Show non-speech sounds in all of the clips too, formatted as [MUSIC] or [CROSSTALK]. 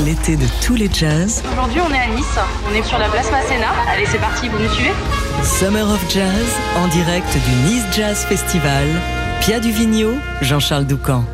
l'été de tous les jazz. Aujourd'hui, on est à Nice. On est sur la place Masséna. Allez, c'est parti, vous nous suivez Summer of Jazz en direct du Nice Jazz Festival. Pia Duvigneau, Jean-Charles Doucan.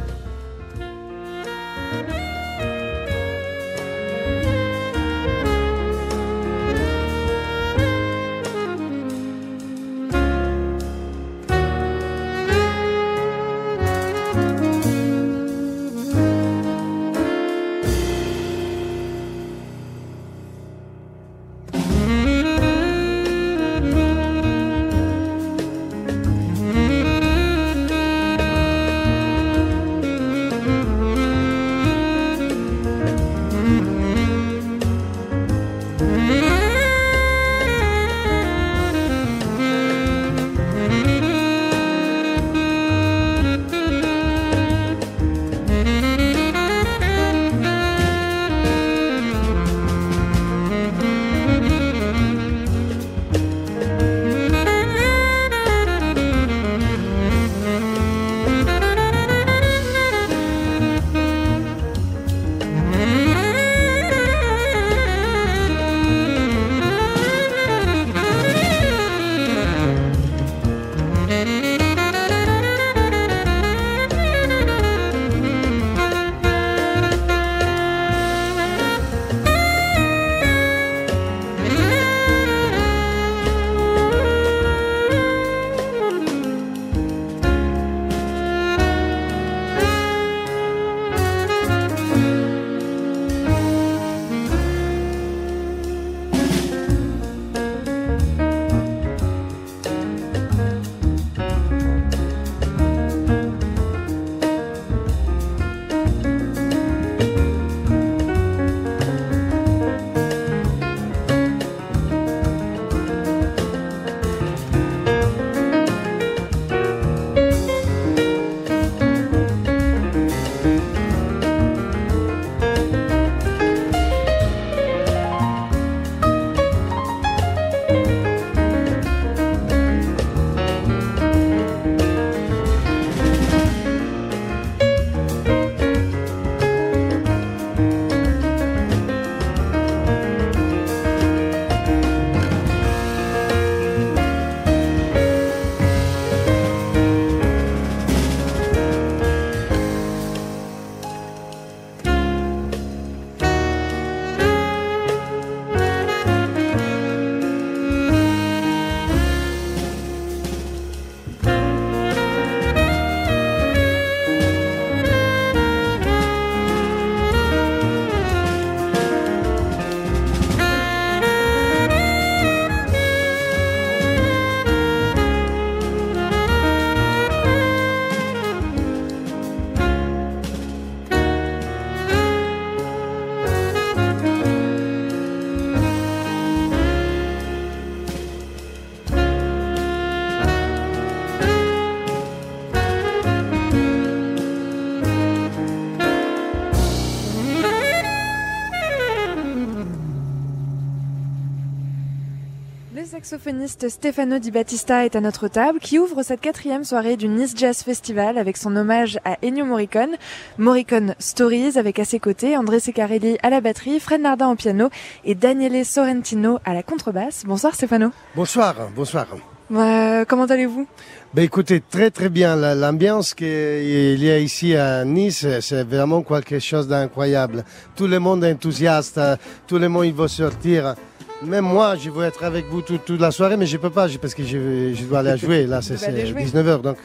Saxophoniste Stefano Di Battista est à notre table qui ouvre cette quatrième soirée du Nice Jazz Festival avec son hommage à Ennio Morricone, Morricone Stories avec à ses côtés André Secarelli à la batterie, Fred Nardin au piano et Daniele Sorrentino à la contrebasse. Bonsoir Stefano. Bonsoir, bonsoir. Euh, comment allez-vous? Ben écoutez, très très bien. L'ambiance qu'il y a ici à Nice, c'est vraiment quelque chose d'incroyable. Tout le monde est enthousiaste, tout le monde il veut sortir. Même moi, je veux être avec vous toute, la soirée, mais je ne peux pas parce que je, dois aller jouer. Là, c'est 19h. Donc,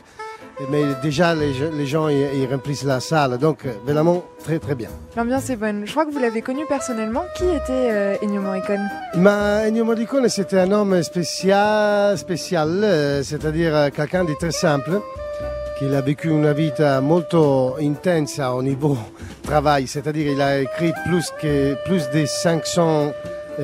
mais déjà, les, gens ils, remplissent la salle. Donc, vraiment, très très bien. L'ambiance est bonne. Je crois que vous l'avez connu personnellement. Qui était euh, Ennio Morricone? Ma, Ennio Morricone, c'était un homme spécial, spécial euh, c'est-à-dire euh, quelqu'un de très simple. qui a vécu une vie molto intensa au niveau [LAUGHS] travail, c'est-à-dire il a écrit plus, que, plus de 500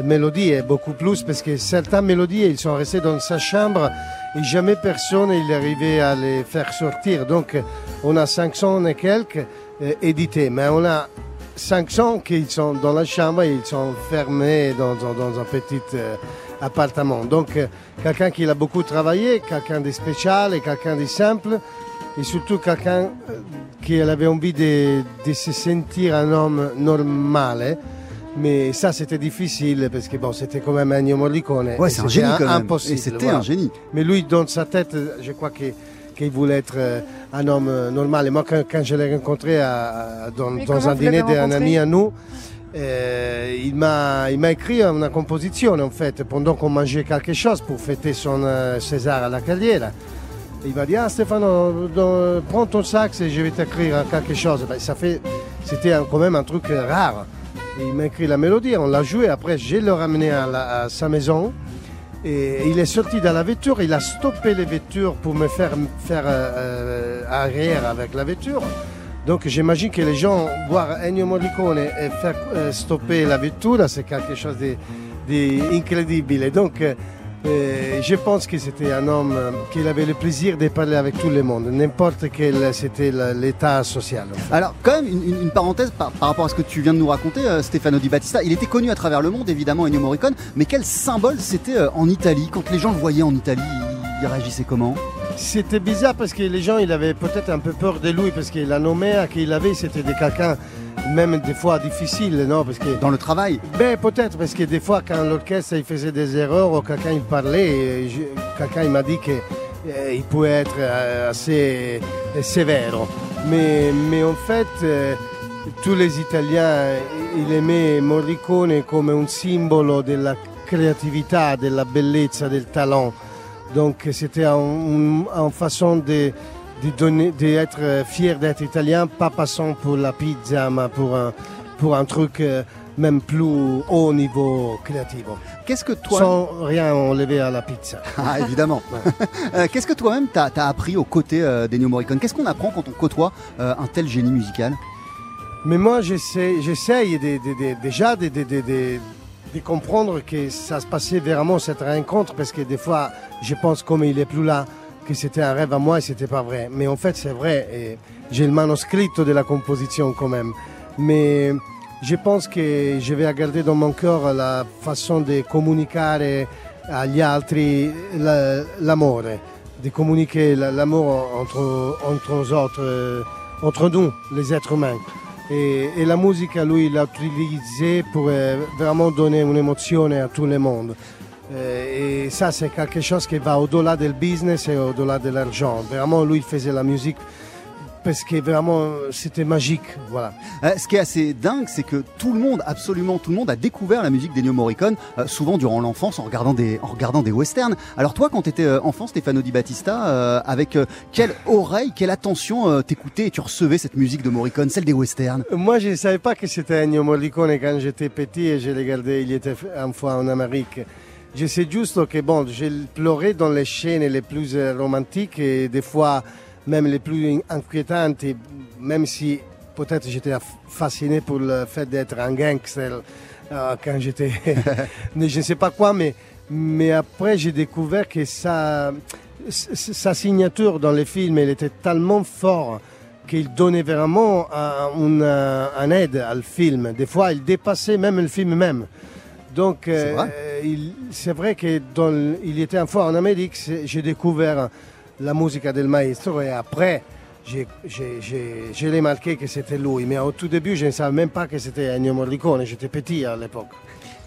mélodies, beaucoup plus, parce que certaines mélodies, ils sont restés dans sa chambre et jamais personne n'est arrivé à les faire sortir. Donc, on a 500 et quelques euh, édités, mais on a 500 qui sont dans la chambre et ils sont fermés dans, un petit euh, appartement. Donc, euh, quelqu'un qui a beaucoup travaillé, quelqu'un de spécial et quelqu'un de simple, et surtout quelqu'un euh, qui avait envie de, de se sentir un homme normal. Mais ça, c'était difficile parce que bon, c'était quand même Ennio Morricone. Ouais, c'est un génie quand même. Impossible. Et c'était voilà. un génie. Mais lui, dans sa tête, je crois que- qu'il voulait être euh, un homme euh, normal. Et moi, quand, quand je l'ai rencontré à- à- dans, un dîner d'un ami à nous, euh, il m'a il m'a écrit une composition en fait, pendant qu'on mangeait quelque chose pour fêter son euh, César à la carrière. Il m'a dit Ah Stéphano, dans- prends ton sax et je vais t'écrire quelque chose. Ben, ça fait, c'était quand même un truc rare. Il m'a écrit la mélodie, on l'a joué. Après, je l'ai ramené à, sa maison. Et il est sorti dans la voiture, il a stoppé les voitures pour me faire faire euh, euh, arrière avec la voiture. Donc j'imagine que les gens voir Ennio Morricone et faire euh, stopper la voiture, c'est quelque chose d'incroyable. Donc je pense que c'était un homme euh, qui avait le plaisir de parler avec tout le monde, n'importe quel c'était l'état social. en fait. Alors, quand même, une, parenthèse par, par rapport à ce que tu viens de nous raconter, euh, Stefano Di Battista. Il était connu à travers le monde, évidemment, Ennio Morricone, mais quel symbole c'était euh, en Italie? Quand les gens le voyaient en Italie, ils, réagissaient comment? C'était bizarre parce que les gens ils avaient peut-être un peu peur de lui parce que la nommée qu'il avait c'était de quelqu'un même des fois difficile, non Parce que Dans le travail Ben peut-être parce que des fois quand l'orchestre il faisait des erreurs ou quelqu'un il parlait, quelqu'un il m'a dit qu'il pouvait être euh, assez euh, sévère. Mais, mais en fait, euh, tous les Italiens, euh, ils aimaient Morricone comme un simbolo della creatività, della bellezza, del talent. Donc c'était une façon de de donner, d'être euh, fier d'être italien, pas passant pour la pizza, mais pour un, pour un truc euh, même plus haut niveau créatif. Qu'est-ce que toi... Sans rien enlever à la pizza. [LAUGHS] Ah, évidemment. Euh, Qu'est-ce que toi-même t'as as appris aux côtés euh, d'Ennio Morricone? Qu'est-ce qu'on apprend quand on côtoie euh, un tel génie musical? Mais moi, j'essaie j'essaye de- de- de- déjà de, de- de- de- de comprendre que ça se passait vraiment cette rencontre, parce que des fois, je pense comme il est plus là, que c'était un rêve à moi et c'était pas vrai. Mais en fait, c'est vrai. J'ai le manuscrit de la composition quand même. Mais je pense que je vais garder dans mon cœur la façon de communiquer agli altri la- l'amore, de communiquer la- l'amour entre, euh, entre nous, les êtres humains. Et, la musique, lui, l'a utilisé pour euh, vraiment donner une émotion à tout le monde. Euh, et ça, c'est quelque chose qui va au-delà du business et au-delà de l'argent. Vraiment, lui, il faisait la musique parce que vraiment, c'était magique. Voilà. Euh, ce qui est assez dingue, c'est que tout le monde, absolument tout le monde, a découvert la musique d'Ennio Morricone, euh, souvent durant l'enfance, en regardant des, en regardant des westerns. Alors toi, quand tu étais enfant, Stefano Di Battista, euh, avec euh, quelle oreille, quelle attention euh, t'écoutais et tu recevais cette musique de Morricone, celle des westerns? Moi, je ne savais pas que c'était Ennio Morricone quand j'étais petit et je l'ai regardé, il était une fois en Amérique. Je sais juste que bon, j'ai pleuré dans les scènes les plus euh, romantiques et des fois même les plus inquiétantes, même si peut-être j'étais fasciné pour le fait d'être un gangster euh, quand j'étais, [LAUGHS] je ne sais pas quoi, mais, mais après j'ai découvert que sa, sa signature dans les films, elle était tellement forte qu'il donnait vraiment un, une, un aide au film. Des fois, il dépassait même le film même. Donc, C'est vrai euh, vrai que dans le- il était une fois en Amérique, j'ai découvert la musique del maestro et après, j'ai- j'ai- j'ai- je l'ai marqué que c'était lui. Mais au tout début, je ne savais même pas que c'était Ennio Morricone. J'étais petit à l'époque.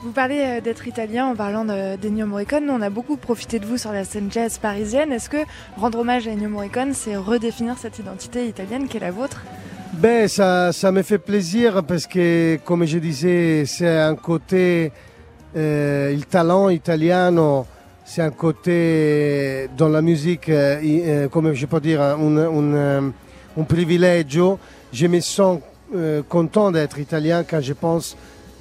Vous parlez euh, d'être italien en parlant de- d'Ennio Morricone. Nous, on a beaucoup profité de vous sur la scène jazz parisienne. Est-ce que rendre hommage à Ennio Morricone, c'est redéfinir cette identité italienne qui est la vôtre? Ben, ça, ça me fait plaisir parce que, comme je disais, c'est un côté, euh, le talent italiano, c'est un côté dans la musique, euh, i- euh, comme je peux dire, un, un, euh, un privilegio. Je me sens euh, content d'être italien quand je pense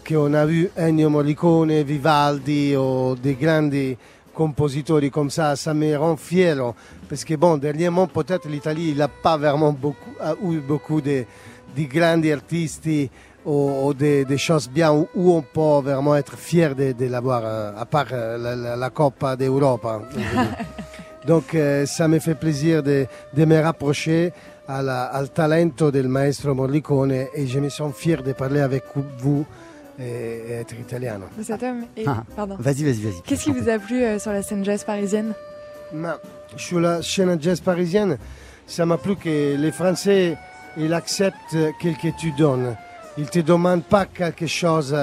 qu'on a vu Ennio Morricone, Vivaldi ou des grands compositeurs comme ça. Ça me rend fier parce que, bon, dernièrement, peut-être l'Italie n'a pas vraiment beaucoup, eu beaucoup de, de grands artistes ou, ou des, des choses bien où, où on peut vraiment être fier de, de l'avoir, euh, à part euh, la, la, la Coppa d'Europe. hein. [LAUGHS] Donc, euh, ça me fait plaisir de, de me rapprocher à la- al talento del maestro Morricone et je me sens fier de parler avec vous et, être italien. de cet homme Ah. pardon. Vas-y, vas-y, vas-y. Qu'est-ce qui vous a plu euh, sur la scène jazz parisienne? Ma sur la scène jazz parisienne, ça m'a plu que les Français, ils acceptent ce que tu donnes. Ils te demandent pas quelque chose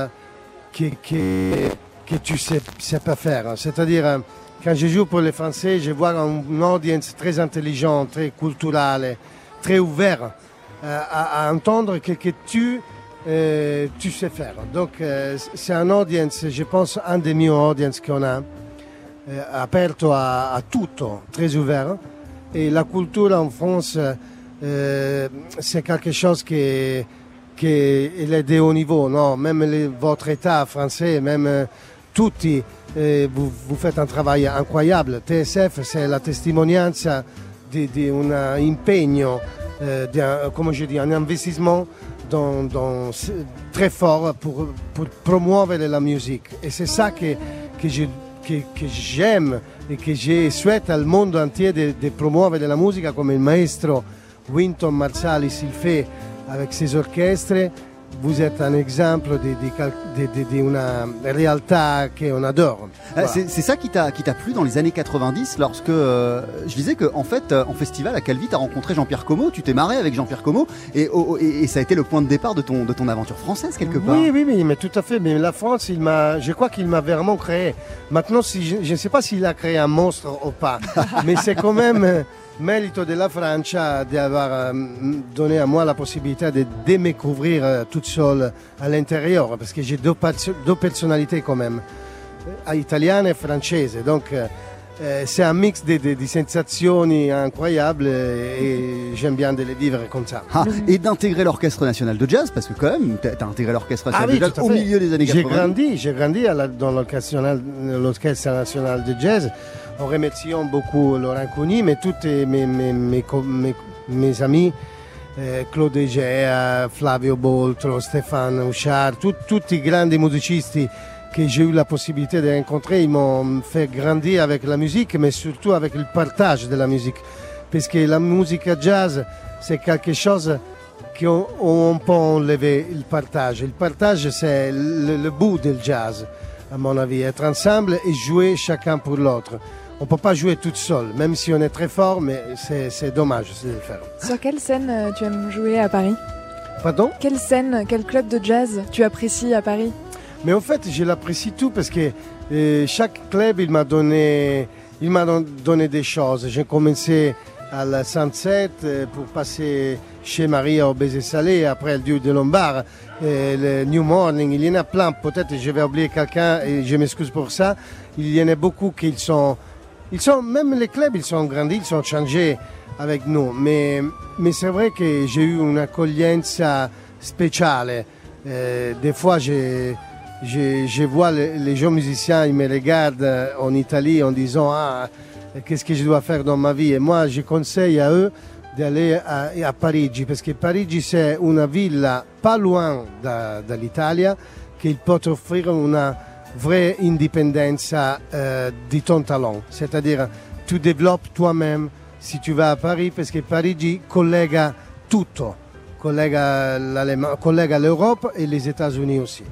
que, que, que tu sais, sais pas faire. C'est-à-dire, euh, quand je joue pour les Français, je vois une audience très intelligente, très culturelle, très ouverte euh, à, à entendre ce que tu, euh, tu sais faire. Donc, c'est un audience, je pense, un des meilleurs audiences qu'on a, aperto a tutto, très ouvert. Et la culture en France, c'est quelque chose qui, qui est de haut niveau. Non? Même les- votre État français, même euh, tutti, eh, vous, vous faites un travail incroyable. TSF, c'est la testimonianza di, di un impegno, eh, di un- come je dis, un investissement dans, dans- très fort pour, pour promouvoir la musique. Et c'est ça que, que je- que- que j'aime et que je souhaite al mondo entier de promuovere la musica come il maestro Winton Marsalis il fait avec ses orchestres. Vous êtes un exemple una realtà qu'on adore. Euh, Voilà. C'est ça qui t'a plu dans les années 90 lorsque euh, je disais que en fait euh, en festival à Calvi t'as rencontré Jean-Pierre Como, tu t'es marré avec Jean-Pierre Como et, oh, et, et ça a été le point de départ de ton de ton aventure française quelque part. Oui, oui, oui, mais tout à fait. Mais la France, il m'a, je crois qu'il m'a vraiment créé. Maintenant, si je ne sais pas s'il a créé un monstre ou pas, [LAUGHS] mais c'est quand même mérite de la Francia d'avoir euh, donné à moi la possibilité de découvrir euh, toute seule à l'intérieur, parce que j'ai deux, deux personnalités quand même, euh, italienne et française. Donc, euh, c'est un mix de, de- de sensazioni incroyables et j'aime bien de les vivre comme ça. Ah, et d'intégrer l'orchestre national de jazz parce que quand même t'as t'as intégré l'orchestre national Ah oui, de jazz au milieu des années J'ai 90. grandi, j'ai grandi à la- dans l'orchestre national de jazz en remerciant beaucoup Laurent Cuny, mais tous mes, mes, mes, mes- amis, eh, Claude Egea, Flavio Boltro, Stéphane Houchard, tout- tutti i grandi musicisti que j'ai eu la possibilité de rencontrer, ils m'ont fait grandir avec la musique, mais surtout avec le partage de la musique. Parce que la musique jazz, c'est quelque chose qu'on on peut enlever le partage. Le partage, c'est le, le bout du jazz, à mon avis. Être ensemble et jouer chacun pour l'autre. On ne peut pas jouer tout seul, même si on est très fort, mais c'est c'est dommage de le faire. Sur quelle scène euh, tu aimes jouer à Paris? Pardon? Quelle scène, quel club de jazz tu apprécies à Paris? Mais en fait, je l'apprécie tout parce que euh, chaque club, il m'a donné, il m'a don- donné des choses. J'ai commencé à la Sunset euh, pour passer chez Maria au baiser salé, après le Dieu de Lombard, et le New Morning. Il y en a plein. Peut-être je vais oublier quelqu'un et je m'excuse pour ça. Il y en a beaucoup qui sont, ils sont, même les clubs, ils sont grandis, ils sont changés avec nous. Mais, mais c'est vrai que j'ai eu une accoglienza spéciale. Euh, des fois, je, je, vois les, jeunes musiciens, ils me regardent euh, en Italie en disant Ah, qu'est-ce que je dois faire dans ma vie? Et moi, je conseille à eux d'aller à, à Parigi, parce que Parigi, c'est une ville pas loin de, de l'Italie qui peut offrir une vraie indépendance euh, de ton talent. C'est-à-dire, tu développes toi-même si tu vas à Paris, parce que Parigi collega tutto. Collega l'Europe et les États-Unis aussi.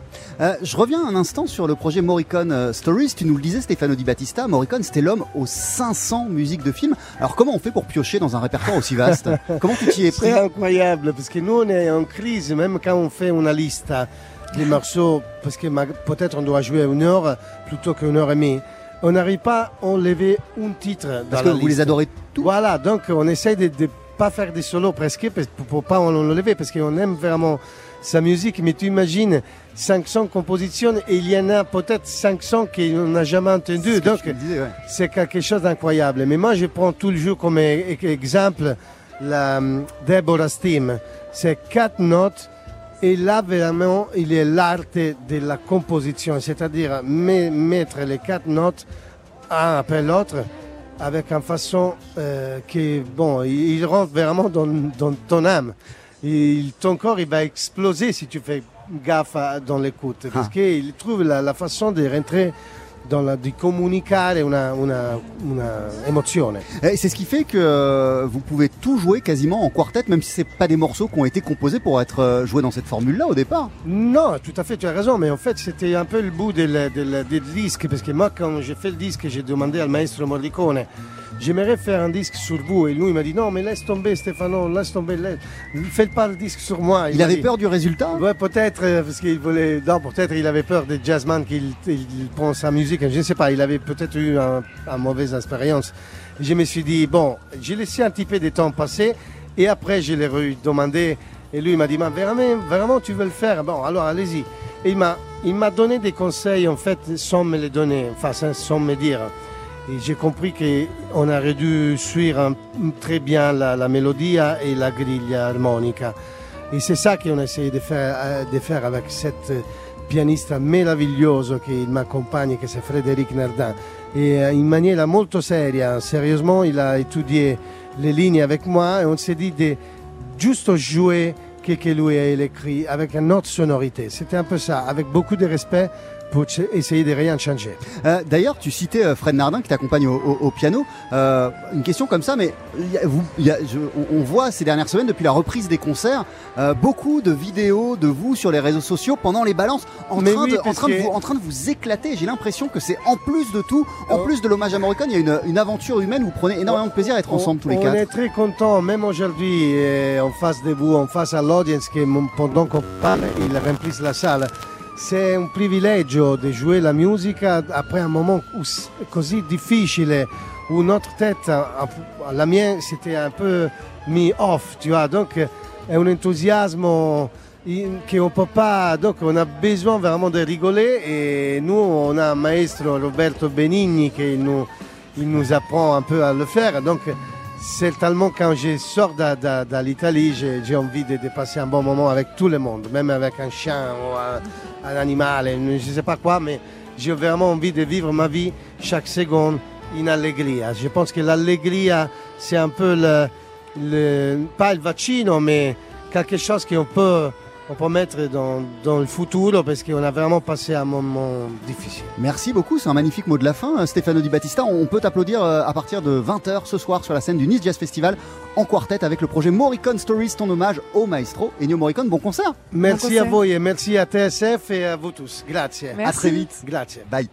Euh, je reviens un instant sur le projet Morricone euh, Stories. Tu nous le disais, Stefano Di Battista. Morricone, c'était l'homme aux 500 musiques de films. Alors, comment on fait pour piocher dans un répertoire aussi vaste? [LAUGHS] Comment tu t'y es pris? C'est incroyable parce que nous on est en crise même quand on fait une liste des morceaux parce que peut-être on doit jouer une heure plutôt qu'une heure et demie. On n'arrive pas à enlever un titre dans Parce que vous les adorez tous. Voilà, donc on essaie de ne pas faire des solos presque pour, pour pas enlever parce qu'on aime vraiment sa musique. Mais tu imagines 500 compositions et il y en a peut-être 500 qu'on n'a jamais entendu. C'est ce que Donc ouais. c'est quelque chose d'incroyable. Mais moi, je prends toujours comme e- e- exemple la hum, Deborah Steam. C'est quatre notes. Et là, vraiment, il est l'art de la composition, c'est-à-dire me- mettre les quatre notes un après l'autre avec une façon euh, qui, bon, il, rentre vraiment dans, dans ton âme. Il, ton corps, il va exploser si tu fais gaffe à- dans l'écoute, parce Ah. qu'il trouve la, la façon de rentrer la, de communiquer una, una, una emozione. Et c'est ce qui fait que euh, vous pouvez tout jouer quasiment en quartet, même si c'est pas des morceaux qui ont été composés pour être euh, joués dans cette formule-là au départ. Non, tout à fait, tu as raison, mais en fait, c'était un peu le bout du disque, parce que moi, quand j'ai fait le disque, j'ai demandé al maestro Morricone j'aimerais faire un disque sur vous. Et lui, il m'a dit non, mais laisse tomber, Stéphano, laisse tomber, laisse... faites pas le disque sur moi. Il, avait peur du résultat? Ouais, peut-être, euh, parce qu'il voulait. Non, peut-être il avait peur des jazzman qu'il prend sa musique. Je ne sais pas, il avait peut-être eu une mauvaise expérience. Je me suis dit, bon, j'ai laissé un petit peu de temps passer. Et après, je l'ai demandé. Et lui, il m'a dit, mais vraiment, vraiment, tu veux le faire? Bon, alors allez-y. Et il m'a, il m'a donné des conseils, en fait, sans me les donner, enfin, sans me dire. Et j'ai compris qu'on aurait dû suivre très bien la, mélodie et la grille harmonique. Et c'est ça qu'on a essayé de faire, euh, de faire avec cette pianiste merveilleuse qui m'accompagne, qui c'est Frédéric Nardin. Et euh, in maniera molto seria, sérieusement, il a étudié les lignes avec moi et on s'est dit de juste jouer ce que lui a écrit avec une autre sonorité. C'était un peu ça, avec beaucoup de respect pour essayer de rien changer. Euh, d'ailleurs, tu citais euh, Fred Nardin qui t'accompagne au, piano. Euh, une question comme ça, mais vous, on, voit ces dernières semaines, depuis la reprise des concerts, beaucoup de vidéos de vous sur les réseaux sociaux pendant les balances, en, train, de, en, train, de vous, en train de vous éclater. J'ai l'impression que c'est en plus de tout, en plus de l'hommage à Morricone, il y a une, aventure humaine où vous prenez énormément de plaisir à être ensemble tous les quatre. On est très contents, même aujourd'hui, en face de vous, en face à l'audience, qui pendant qu'on parle, il remplissent la salle. C'est un privilegio di jouer la musica après un moment così difficile où notre tête, la mienne, c'était un peu mis off, tu vois. Donc, è un entusiasmo qu'on peut pas. Donc, on a besoin vraiment de rigoler. Et nous, on a un maestro Roberto Benigni qui nous, il nous apprend un peu à le faire. Donc, c'est tellement quand je sors de, l'Italie, j'ai envie de, passer un bon moment avec tout le monde, même avec un chien ou un, animal, je ne sais pas quoi, mais j'ai vraiment envie de vivre ma vie chaque seconde in allegria. Je pense que l'allegria, c'est un peu le, pas le vaccino, mais quelque chose qu'on peut on peut mettre dans, dans le futur parce qu'on a vraiment passé un moment difficile. Merci beaucoup, c'est un magnifique mot de la fin. Stéphano Di Battista, on peut t'applaudir euh, à partir de 20h ce soir sur la scène du Nice Jazz Festival en quartet avec le projet Morricone Stories, ton hommage au maestro Ennio Morricone. Bon concert. Merci à vous et merci à TSF et à vous tous. Grazie. À très vite. Grazie. Bye.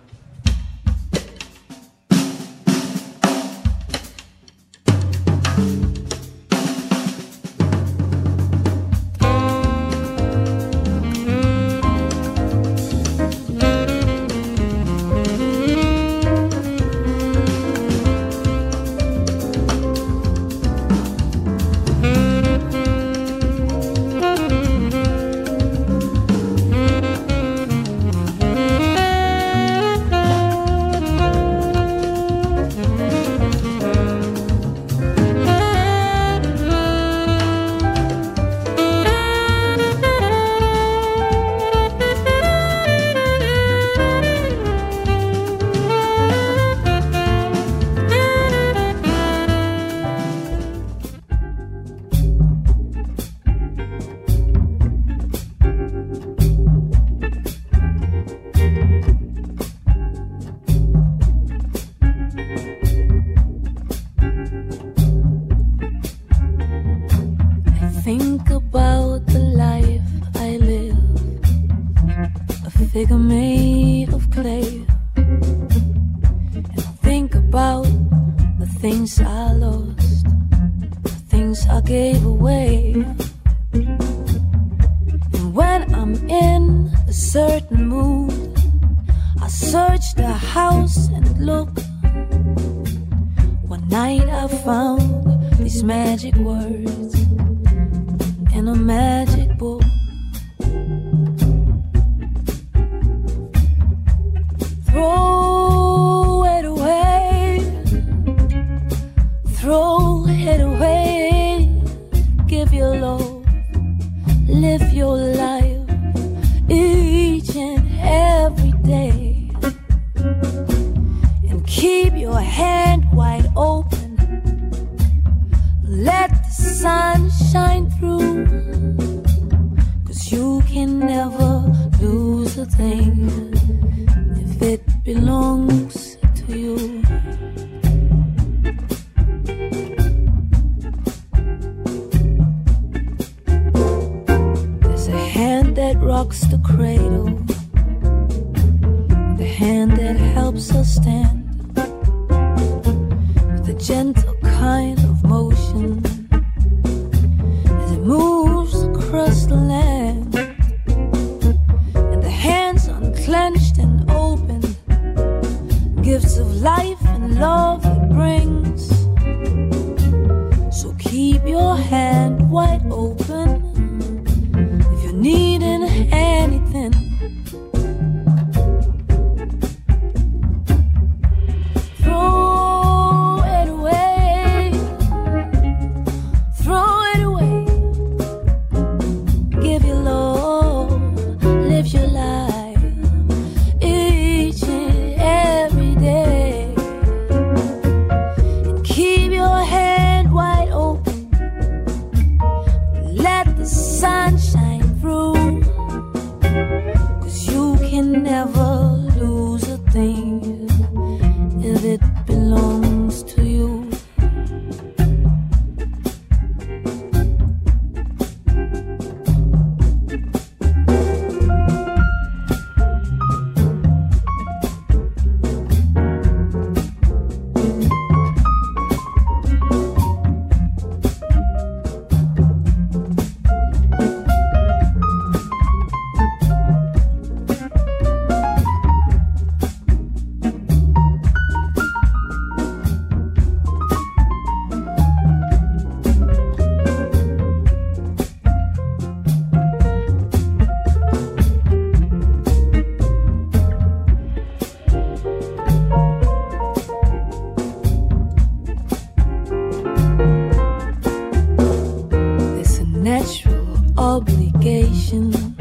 kitchen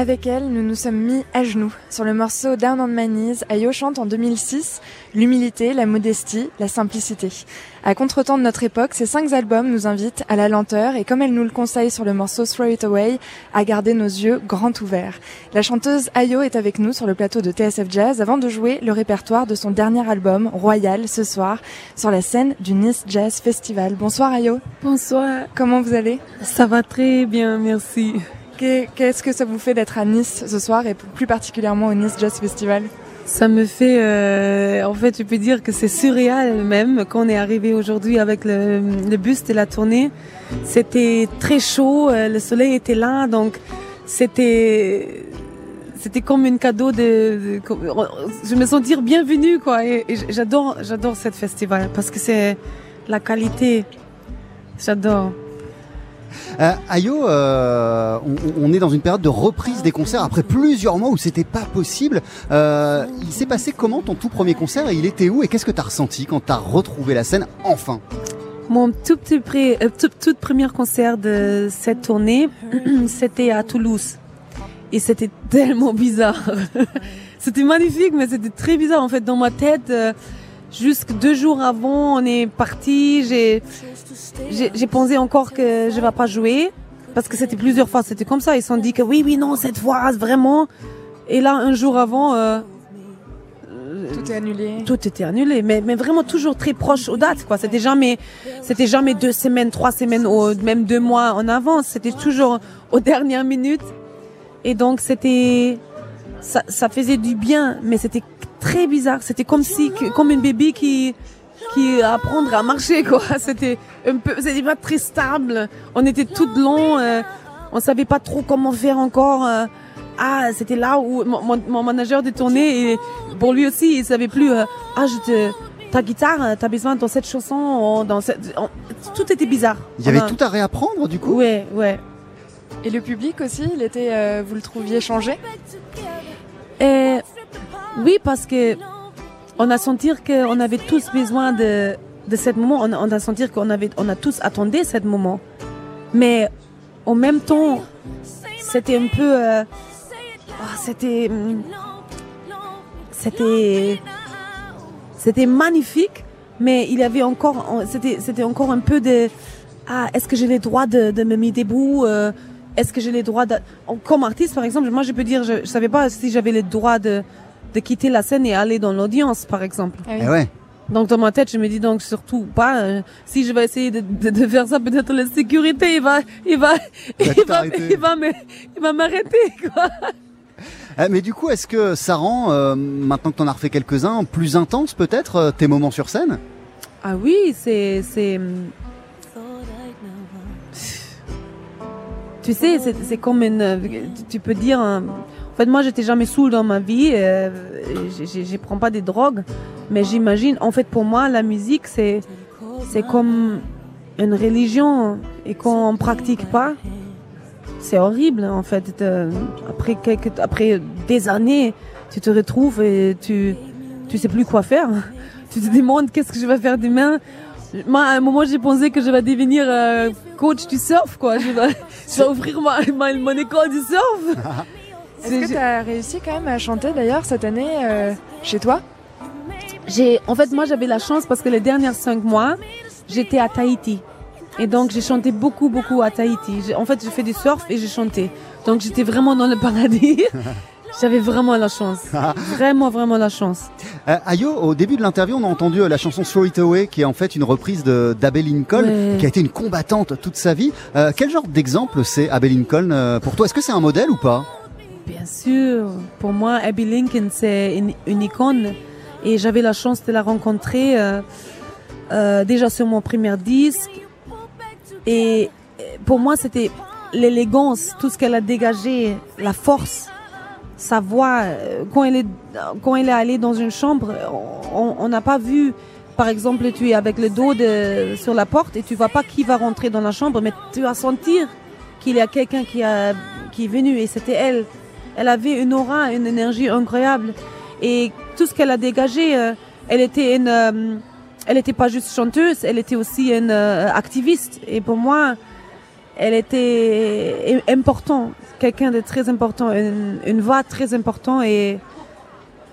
Avec elle, nous nous sommes mis à genoux. Sur le morceau Down on My Knees, Ayo chante en 2006 l'humilité, la modestie, la simplicité. À contretemps de notre époque, ces cinq albums nous invitent à la lenteur et comme elle nous le conseille sur le morceau Throw It Away, à garder nos yeux grands ouverts. La chanteuse Ayo est avec nous sur le plateau de TSF Jazz avant de jouer le répertoire de son dernier album, Royal, ce soir, sur la scène du Nice Jazz Festival. Bonsoir Ayo. Bonsoir, Comment vous allez? Ça va très bien, merci. Qu'est- Qu'est-ce que ça vous fait d'être à Nice ce soir et plus particulièrement au Nice Jazz Festival? Ça me fait, euh, en fait, je peux dire que c'est surréal même quand on est arrivé aujourd'hui avec le, bus de la tournée. C'était très chaud, euh, le soleil était là, donc c'était c'était comme un cadeau de, de- je me sens dire bienvenue quoi. Et j'adore j'adore cette festival parce que c'est la qualité. J'adore. Euh, Ayo, euh, on, est dans une période de reprise des concerts après plusieurs mois où c'était pas possible. Euh, il s'est passé comment ton tout premier concert et il était où et qu'est-ce que t'as ressenti quand t'as retrouvé la scène enfin? Mon tout premier concert de cette tournée, [CLEARS THROAT] c'était à Toulouse. Et c'était [LAUGHS] tellement bizarre. c'était magnifique, mais c'était très bizarre. En fait, dans ma tête, jusque deux jours avant, on est parti. J'ai, j'ai, pensé encore que je vais pas jouer. Parce que c'était plusieurs fois, c'était comme ça. Ils se sont dit que oui, oui, non, cette fois, vraiment. Et là, un jour avant, euh, Tout est annulé. tout était annulé, mais, mais vraiment toujours très proche aux dates, quoi. C'était jamais, c'était jamais deux semaines, trois semaines, ou même deux mois en avance. C'était toujours aux dernières minutes. Et donc c'était, ça, ça faisait du bien, mais c'était très bizarre. C'était comme si, que- comme une bébé qui, qui apprendre à marcher quoi. [LAUGHS] C'était un peu, c'était pas très stable. On était tout long, euh, on savait pas trop comment faire encore. euh. ah, c'était là où mon, mon, mon manager de tournée et pour lui aussi, il savait plus. euh, ah, je te, ta guitare, euh, t'as besoin dans cette chanson, dans cette, tout était bizarre. Il y avait On a- tout à réapprendre du coup? Ouais, ouais. Et le public aussi, il était, euh, vous le trouviez changé? Et oui, parce que on a senti qu'on avait tous besoin de, de ce moment. On, a- senti qu'on avait, on a tous attendu ce moment. Mais en même temps, c'était un peu, euh, ah, c'était, hum, c'était, c'était magnifique. Mais il y avait encore, c'était, c'était encore un peu de, ah, est-ce que j'ai le droit de, de me mettre debout euh, Est-ce que j'ai le droit de... Comme artiste, par exemple, moi, je peux dire, je, je savais pas si j'avais le droit de, de quitter la scène et aller dans l'audience, par exemple. Ah oui. Eh ouais. Donc, dans ma tête, je me dis donc surtout pas, euh, si je vais essayer de, de, de faire ça, peut-être la sécurité, il va, il va, Il va il va, il va m'arrêter, quoi. Eh, mais du coup, est-ce que ça rend, euh, maintenant que t'en as refait quelques-uns, plus intense peut-être euh, tes moments sur scène? Ah oui, c'est, c'est, hum, tu sais, c'est, c'est comme une, tu- tu peux dire, un- en fait, moi, j'étais jamais saoul dans ma vie, euh, je, prends pas des drogues, mais j'imagine, en fait, pour moi, la musique, c'est, c'est comme une religion, et quand on pratique pas, c'est horrible, en fait. après quelques, après des années, tu te retrouves et tu, tu sais plus quoi faire. Tu te demandes qu'est-ce que je vais faire demain? Moi, à un moment, j'ai pensé que je vais devenir euh, coach du surf, quoi. Je vais, je vais ouvrir ma, ma- mon école du surf. [LAUGHS] Est-ce que tu as réussi quand même à chanter d'ailleurs cette année euh, chez toi? J'ai, en fait, moi, j'avais la chance parce que les derniers cinq mois, j'étais à Tahiti. Et donc, j'ai chanté beaucoup, beaucoup à Tahiti. J'ai- En fait, j'ai fait du surf et j'ai chanté. Donc, j'étais vraiment dans le paradis. [LAUGHS] J'avais vraiment la chance. [LAUGHS] Vraiment, vraiment la chance. Euh, Ayo, au début de l'interview, on a entendu euh, la chanson Throw It Away, qui est en fait une reprise de d'Abbey Lincoln, Ouais. qui a été une combattante toute sa vie. Euh, quel genre d'exemple c'est Abbey Lincoln pour toi? Est-ce que c'est un modèle ou pas? Bien sûr. Pour moi, Abby Lincoln, c'est une, une icône. Et j'avais la chance de la rencontrer euh, euh, déjà sur mon premier disque. Et euh, pour moi, c'était l'élégance, tout ce qu'elle a dégagé, la force, sa voix. Quand elle est, quand elle est allée dans une chambre, on- n'a pas vu, par exemple, tu es avec le dos sur la porte et tu vois pas qui va rentrer dans la chambre, mais tu vas sentir qu'il y a quelqu'un qui est venu et c'était elle. Elle avait une aura, une énergie incroyable. Et tout ce qu'elle a dégagé, euh, elle était une, euh, elle était pas juste chanteuse, elle était aussi une euh, activiste. Et pour moi, elle était important, quelqu'un de très important, une, une voix très importante et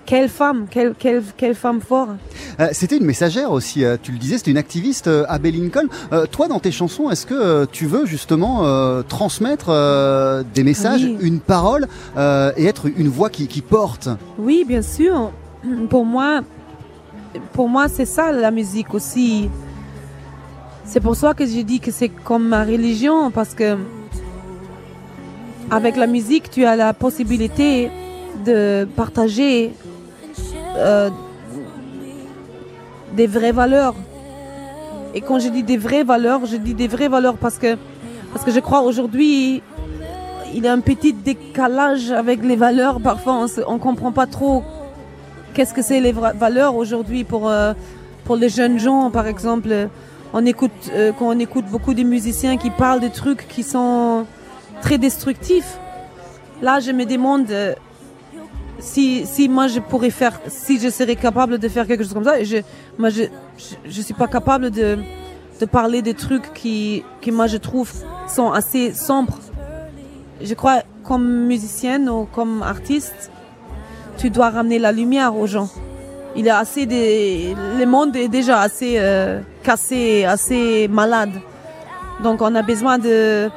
quelle femme, quelle, quelle, quelle femme forte. Euh, C'était une messagère aussi, euh, tu le disais, c'était une activiste, euh, Abbey Lincoln. Euh, toi, dans tes chansons, est-ce que tu veux justement transmettre des messages, Oui. une parole et être une voix qui, qui porte? Oui, bien sûr. [CLEARS THROAT] Pour moi, pour moi, c'est ça la musique aussi. C'est pour ça que je dis que c'est comme ma religion, parce que avec la musique, tu as la possibilité de partager euh, des vraies valeurs. Et quand je dis des vraies valeurs, je dis des vraies valeurs parce que je crois aujourd'hui il y a un petit décalage avec les valeurs. Parfois, on on comprend pas trop qu'est-ce que c'est les valeurs aujourd'hui pour euh, pour les jeunes gens, par exemple. On écoute euh, on écoute beaucoup de musiciens qui parlent de trucs qui sont très destructifs. Là, je me demande si si moi je pourrais faire, si je serais capable de faire quelque chose comme ça. Je, moi, je je, suis pas capable de de parler des trucs qui qui moi je trouve sont assez sombres je crois, comme musicienne ou comme artiste, tu dois ramener la lumière aux gens. Il a assez de, le monde est déjà assez euh, cassé, assez malade. Donc on a besoin de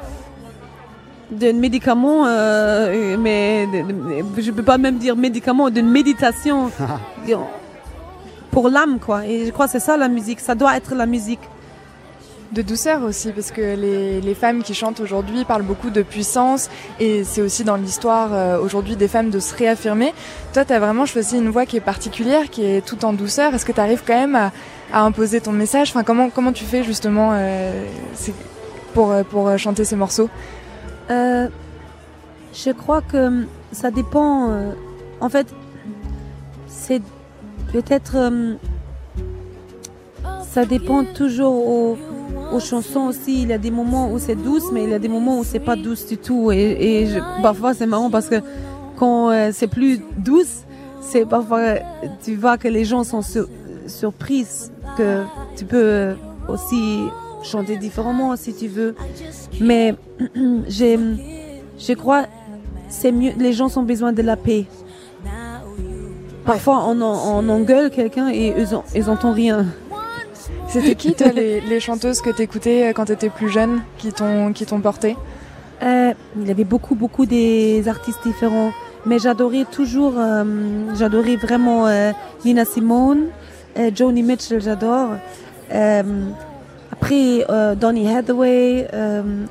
d'un médicament, euh, mais de- de- je peux pas même dire médicament, d'une méditation [LAUGHS] pour l'âme, quoi. Et je crois que c'est ça la musique. Ça doit être la musique. de douceur aussi, parce que les, les femmes qui chantent aujourd'hui parlent beaucoup de puissance, et c'est aussi dans l'histoire euh, aujourd'hui des femmes de se réaffirmer. Toi, tu as vraiment choisi une voix qui est particulière, qui est tout en douceur. Est-ce que tu arrives quand même à, à, imposer ton message? Enfin, comment, comment tu fais justement euh, pour, pour chanter ces morceaux? Euh, Je crois que ça dépend. Euh, en fait, c'est peut-être euh, ça dépend toujours aux, chansons aussi. Il y a des moments où c'est douce, mais il y a des moments où c'est pas douce du tout. Et, parfois c'est marrant parce que quand euh, c'est plus douce, c'est parfois tu vois que les gens sont sur, surprises que tu peux aussi chanter différemment si tu veux. Mais [CLEARS THROAT] j'ai, je crois, c'est mieux. Les gens ont besoin de la paix. Parfois, on, on engueule quelqu'un et ils, ont, ils entendent rien. C'était qui, toi, les, [LAUGHS] les, chanteuses que t'écoutais quand t'étais plus jeune, qui t'ont, qui t'ont porté? Euh, Il y avait beaucoup, beaucoup des artistes différents. Mais j'adorais toujours, euh, j'adorais vraiment euh, Nina Simone, euh, Joni Mitchell, j'adore. Euh, après, Donny Hathaway,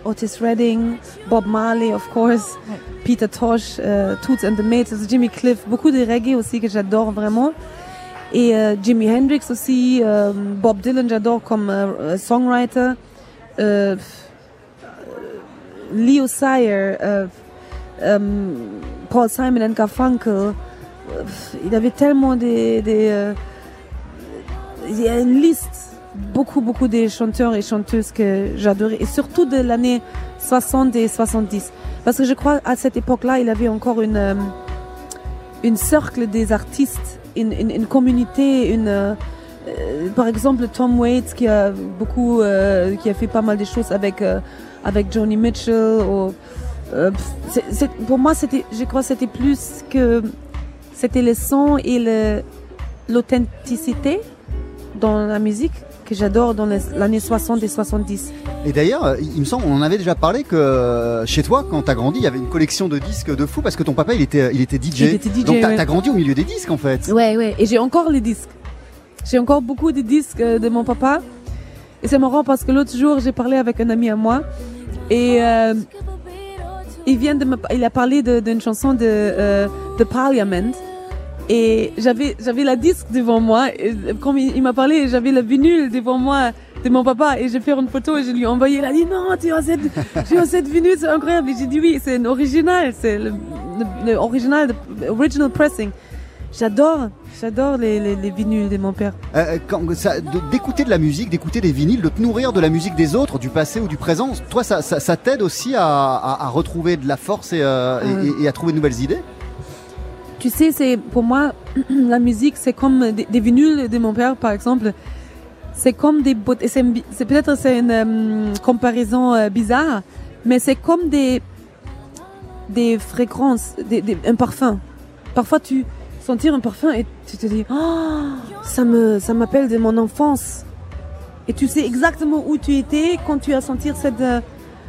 Otis Redding, Bob Marley, of course. Ouais. Peter Tosh, euh, Toots and the Mates, Jimmy Cliff, beaucoup de reggae aussi que j'adore vraiment. Et euh, Jimi Hendrix aussi, euh, Bob Dylan j'adore comme euh, songwriter. Euh, Leo Sayer, euh, Paul Simon and Garfunkel. il avait tellement des, des il y a une liste, beaucoup beaucoup des chanteurs et chanteuses que j'adorais et surtout de l'année 60 et 70. Parce que je crois à cette époque-là, il avait encore une, euh, une cercle des artistes, une, une, communauté, une, euh, par exemple Tom Waits qui a beaucoup, euh, qui a fait pas mal de choses avec avec Joni Mitchell. Pour moi, je crois, c'était plus que c'était le son et l'authenticité dans la musique que j'adore dans les années 60 et 70. Et d'ailleurs, il me semble, on en avait déjà parlé que chez toi, quand t'as grandi, il y avait une collection de disques de fou parce que ton papa, il était, il était DJ. Il était DJ Donc t'as ouais. grandi au milieu des disques en fait. Ouais, ouais. Et j'ai encore les disques. J'ai encore beaucoup de disques de mon papa. Et c'est marrant parce que l'autre jour, j'ai parlé avec un ami à moi et euh, il vient de me, il a parlé d'une chanson de euh, de Parliament. Et j'avais j'avais la disque devant moi. Et quand il, il m'a parlé, j'avais le vinyle devant moi de mon papa et j'ai fait une photo et je lui ai envoyé. Il a dit non, tu as cette, tu as cette vinyle, c'est incroyable. Et j'ai dit oui, c'est original, c'est le, le, le, original, le original pressing. J'adore, j'adore les, les, les, vinyles de mon père. Euh, d'écouter de, de, la musique, d'écouter des vinyles, de te nourrir de la musique des autres, du passé ou du présent, toi, ça, ça, ça t'aide aussi à, à, à, retrouver de la force et, euh, et, et à trouver de nouvelles idées? Tu sais, c'est pour moi [CLEARS THROAT] la musique, c'est comme des, des, vinyles de mon père, par exemple. C'est comme des c'est peut-être c'est une um, comparaison euh, bizarre, mais c'est comme des des des, un parfum. Parfois, tu sentir un parfum et tu te dis, oh, ça me ça m'appelle de mon enfance. Et tu sais exactement où tu étais quand tu as senti cette. Euh,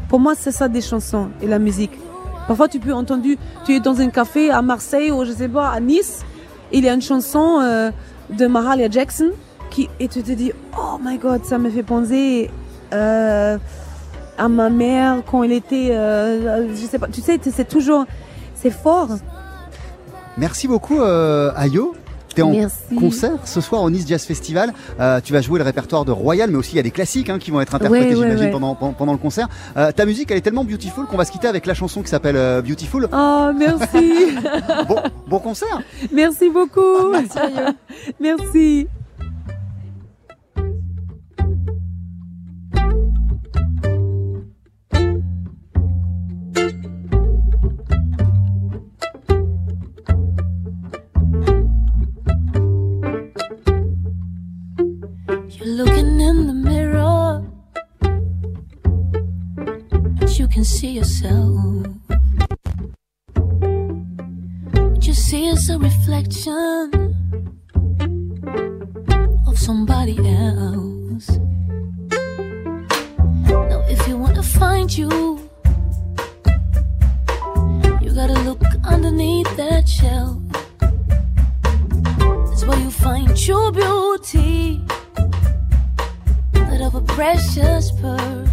pour moi, c'est ça des chansons et la musique. Parfois, tu peux entendre, tu es dans un café à Marseille ou je sais pas, à Nice, il y a une chanson euh, de Mahalia Jackson qui, et tu te dis, oh my god, ça me fait penser euh, à ma mère quand elle était, euh, je sais pas, tu sais, c'est toujours, c'est fort. Merci beaucoup, Ayo. Tu es en Merci. concert ce soir au Nice Jazz Festival. Euh, tu vas jouer le répertoire de Royal, mais aussi il y a des classiques hein, qui vont être interprétés, ouais, j'imagine, ouais, pendant, pendant le concert. Euh, ta musique, elle est tellement beautiful qu'on va se quitter avec la chanson qui s'appelle euh, Beautiful. Oh, merci. [LAUGHS] bon, bon concert. Merci beaucoup. Merci, [LAUGHS] reflection of somebody else. Now, if you want to find you, you gotta look underneath that shell. That's where you find true beauty. That of a precious pearl.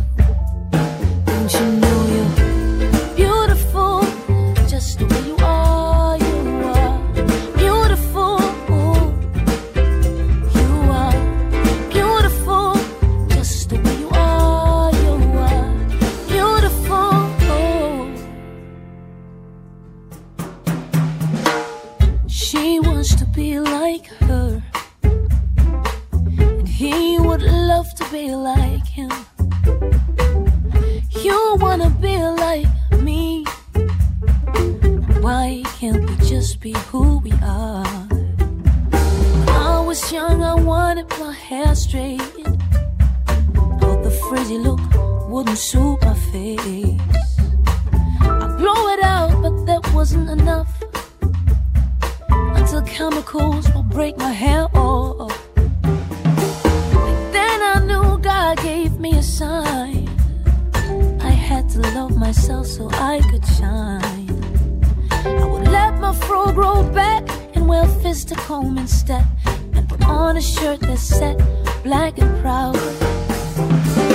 Break my hair off. Then I knew God gave me a sign. I had to love myself so I could shine. I would let my fro grow back and wear a fist to comb instead. And put on a shirt that's set black and proud.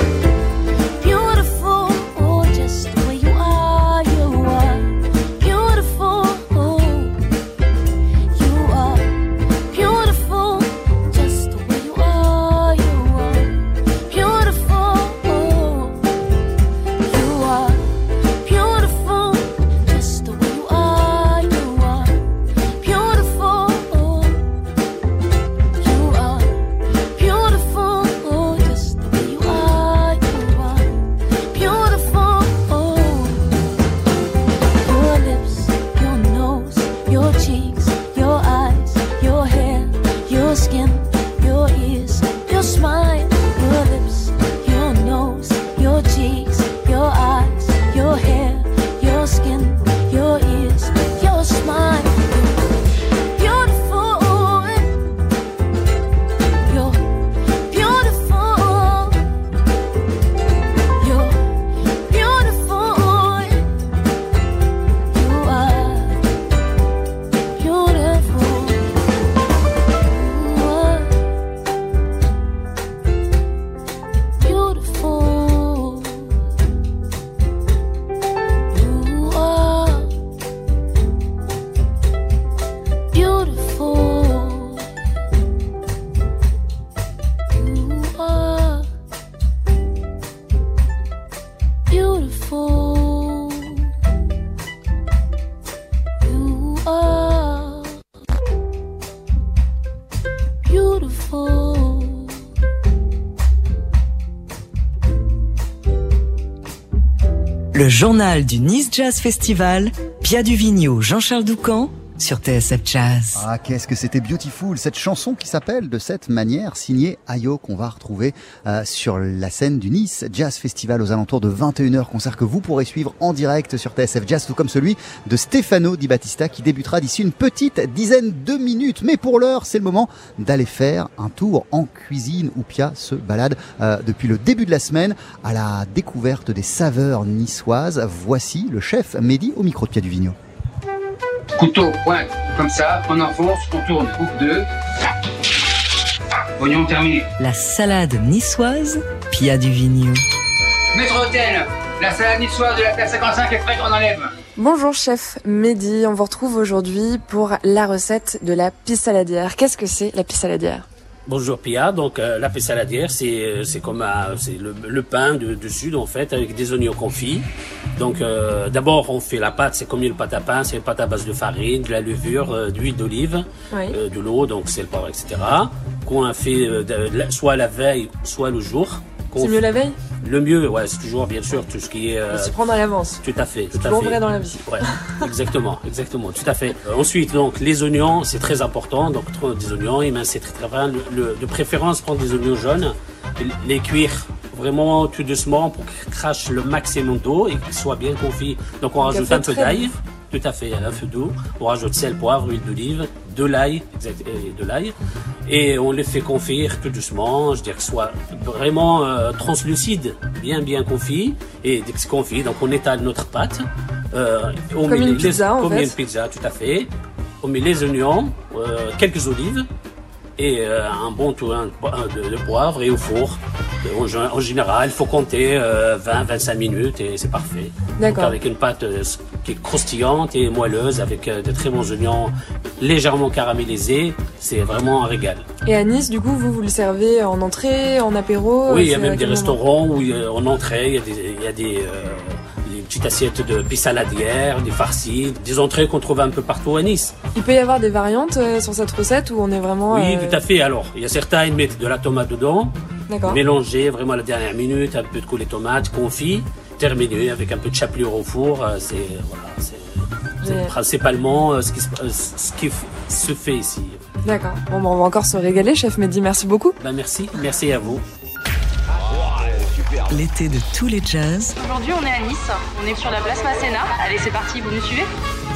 Journal du Nice Jazz Festival, Pia Duvigneau, Jean-Charles Doucan, sur TSF Jazz. Ah, qu'est-ce que c'était beautiful cette chanson qui s'appelle de cette manière signée Ayo qu'on va retrouver euh, sur la scène du Nice Jazz Festival aux alentours de 21h concert que vous pourrez suivre en direct sur TSF Jazz tout comme celui de Stefano Di Battista qui débutera d'ici une petite dizaine de minutes. Mais pour l'heure c'est le moment d'aller faire un tour en cuisine où Pia se balade euh, depuis le début de la semaine à la découverte des saveurs niçoises. Voici le chef Mehdi au micro de Pia Duvigneau Couteau, pointe, comme ça, on enfonce, on tourne, coupe deux. Oignon terminé. La salade niçoise, Pia Duvigneau. Maître hôtel, la salade niçoise de la place 55 est prête, on enlève. Bonjour chef Mehdi, on vous retrouve aujourd'hui pour la recette de la pisse saladière. Qu'est-ce que c'est la pisse saladière? Bonjour Pia, donc euh, la saladière, c'est euh, c'est comme un- c'est le, le pain de, de sud en fait avec des oignons confits. Donc euh, d'abord on fait la pâte, c'est comme une pâte à pain, c'est une pâte à base de farine, de la levure, euh, d'huile d'olive, Oui. euh, de l'eau, donc c'est le poivre, etc. Qu'on a fait euh, de- soit la veille, soit le jour. C'est mieux la veille Le mieux, ouais, c'est toujours bien sûr tout ce qui est. euh, On s'y prendre à l'avance. tout à fait, tout à fait. vrai dans la vie. Ouais, exactement, exactement, tout à fait. Euh, ensuite, donc, les oignons, c'est très important. Donc, des oignons, et ben, c'est très très bien. Le, le- de préférence, prendre des oignons jaunes, les cuire vraiment tout doucement pour qu'ils crachent le maximum d'eau et qu'ils soient bien confits. Donc, on Donc, rajoute un peu d'ail. Tout à fait, un feu d'eau. On rajoute sel, poivre, huile d'olive, de l'ail, de l'ail. Et on les fait confire tout doucement, je dirais que ce soit vraiment euh, translucide, bien bien confit. Et dès que c'est confit, donc on étale notre pâte. Euh, on Comme met une les- pizza, en comme fait. une pizza, tout à fait. On met les oignons, euh, quelques olives, et euh, un bon tourin de, poivre et au four. En, en général, il faut compter 20-25 minutes et c'est parfait. D'accord. Avec une pâte euh, qui est croustillante et moelleuse, avec euh, de très bons oignons légèrement caramélisés, c'est vraiment un régal. Et à Nice, du coup, vous vous le servez en entrée, en apéro Oui, il y a même des restaurants où en entrée, il y a des, il y a des, des petites assiettes de pissaladière, des farcis, des entrées qu'on trouve un peu partout à Nice. Il peut y avoir des variantes euh, sur cette recette où on est vraiment. Oui, euh, tout à fait. Alors, il y a certains, ils mettent de la tomate dedans, mélangé vraiment à la dernière minute, un peu de coulis tomate, confit, terminé avec un peu de chapelure au four. euh, C'est voilà, c'est- principalement ce qui, se, ce qui f- se fait ici. D'accord. Bon, on va encore se régaler, chef Mehdi. Merci beaucoup. Ben, merci, merci à vous. L'été de tous les jazz, Aujourd'hui, on est à Nice. On est sur la place Masséna. Allez, c'est parti, vous nous suivez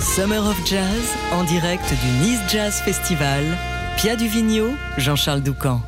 Summer of Jazz, en direct du Nice Jazz Festival. Pia Duvigneau, Jean-Charles Doucan.